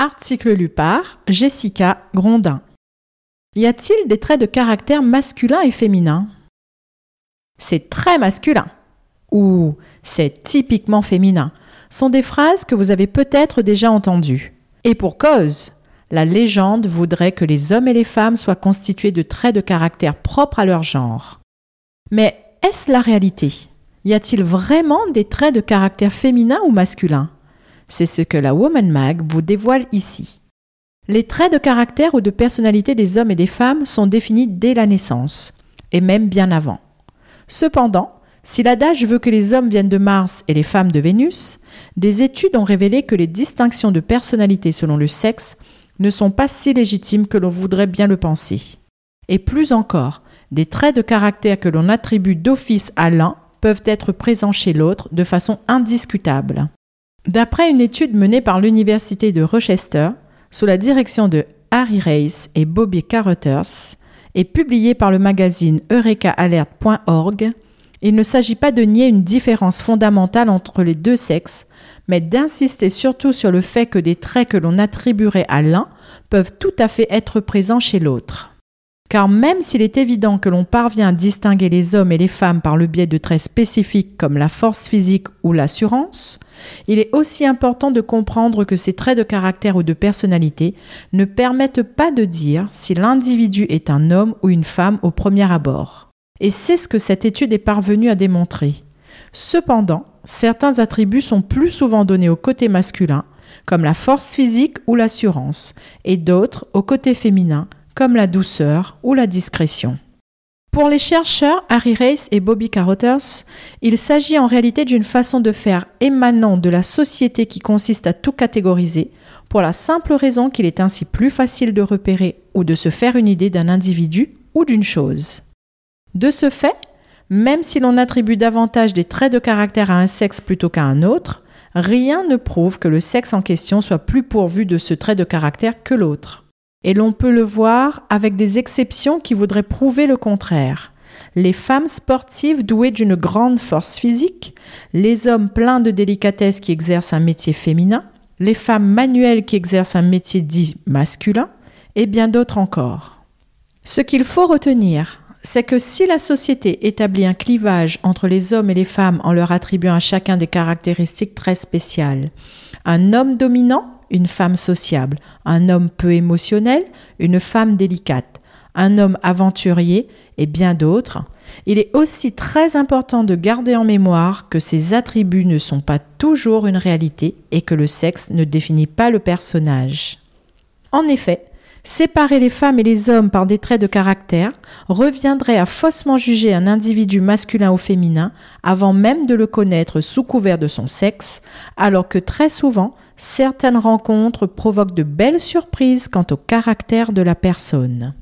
Article lu par Jessica Grondin. Y a-t-il des traits de caractère masculin et féminin? C'est très masculin ou c'est typiquement féminin sont des phrases que vous avez peut-être déjà entendues. Et pour cause, la légende voudrait que les hommes et les femmes soient constitués de traits de caractère propres à leur genre. Mais est-ce la réalité? Y a-t-il vraiment des traits de caractère féminin ou masculin? C'est ce que la Woman Mag vous dévoile ici. Les traits de caractère ou de personnalité des hommes et des femmes sont définis dès la naissance, et même bien avant. Cependant, si l'adage veut que les hommes viennent de Mars et les femmes de Vénus, des études ont révélé que les distinctions de personnalité selon le sexe ne sont pas si légitimes que l'on voudrait bien le penser. Et plus encore, des traits de caractère que l'on attribue d'office à l'un peuvent être présents chez l'autre de façon indiscutable. D'après une étude menée par l'Université de Rochester, sous la direction de Harry Race et Bobby Carothers, et publiée par le magazine eurekaalert.org, il ne s'agit pas de nier une différence fondamentale entre les deux sexes, mais d'insister surtout sur le fait que des traits que l'on attribuerait à l'un peuvent tout à fait être présents chez l'autre. Car même s'il est évident que l'on parvient à distinguer les hommes et les femmes par le biais de traits spécifiques comme la force physique ou l'assurance, il est aussi important de comprendre que ces traits de caractère ou de personnalité ne permettent pas de dire si l'individu est un homme ou une femme au premier abord. Et c'est ce que cette étude est parvenue à démontrer. Cependant, certains attributs sont plus souvent donnés au côté masculin, comme la force physique ou l'assurance, et d'autres au côté féminin, comme la douceur ou la discrétion. Pour les chercheurs Harry Race et Bobby Carothers, il s'agit en réalité d'une façon de faire émanant de la société qui consiste à tout catégoriser, pour la simple raison qu'il est ainsi plus facile de repérer ou de se faire une idée d'un individu ou d'une chose. De ce fait, même si l'on attribue davantage des traits de caractère à un sexe plutôt qu'à un autre, rien ne prouve que le sexe en question soit plus pourvu de ce trait de caractère que l'autre. Et l'on peut le voir avec des exceptions qui voudraient prouver le contraire. Les femmes sportives douées d'une grande force physique, les hommes pleins de délicatesse qui exercent un métier féminin, les femmes manuelles qui exercent un métier dit masculin, et bien d'autres encore. Ce qu'il faut retenir, c'est que si la société établit un clivage entre les hommes et les femmes en leur attribuant à chacun des caractéristiques très spéciales, un homme dominant, une femme sociable, un homme peu émotionnel, une femme délicate, un homme aventurier et bien d'autres, il est aussi très important de garder en mémoire que ces attributs ne sont pas toujours une réalité et que le sexe ne définit pas le personnage. En effet, Séparer les femmes et les hommes par des traits de caractère reviendrait à faussement juger un individu masculin ou féminin avant même de le connaître sous couvert de son sexe, alors que très souvent, certaines rencontres provoquent de belles surprises quant au caractère de la personne.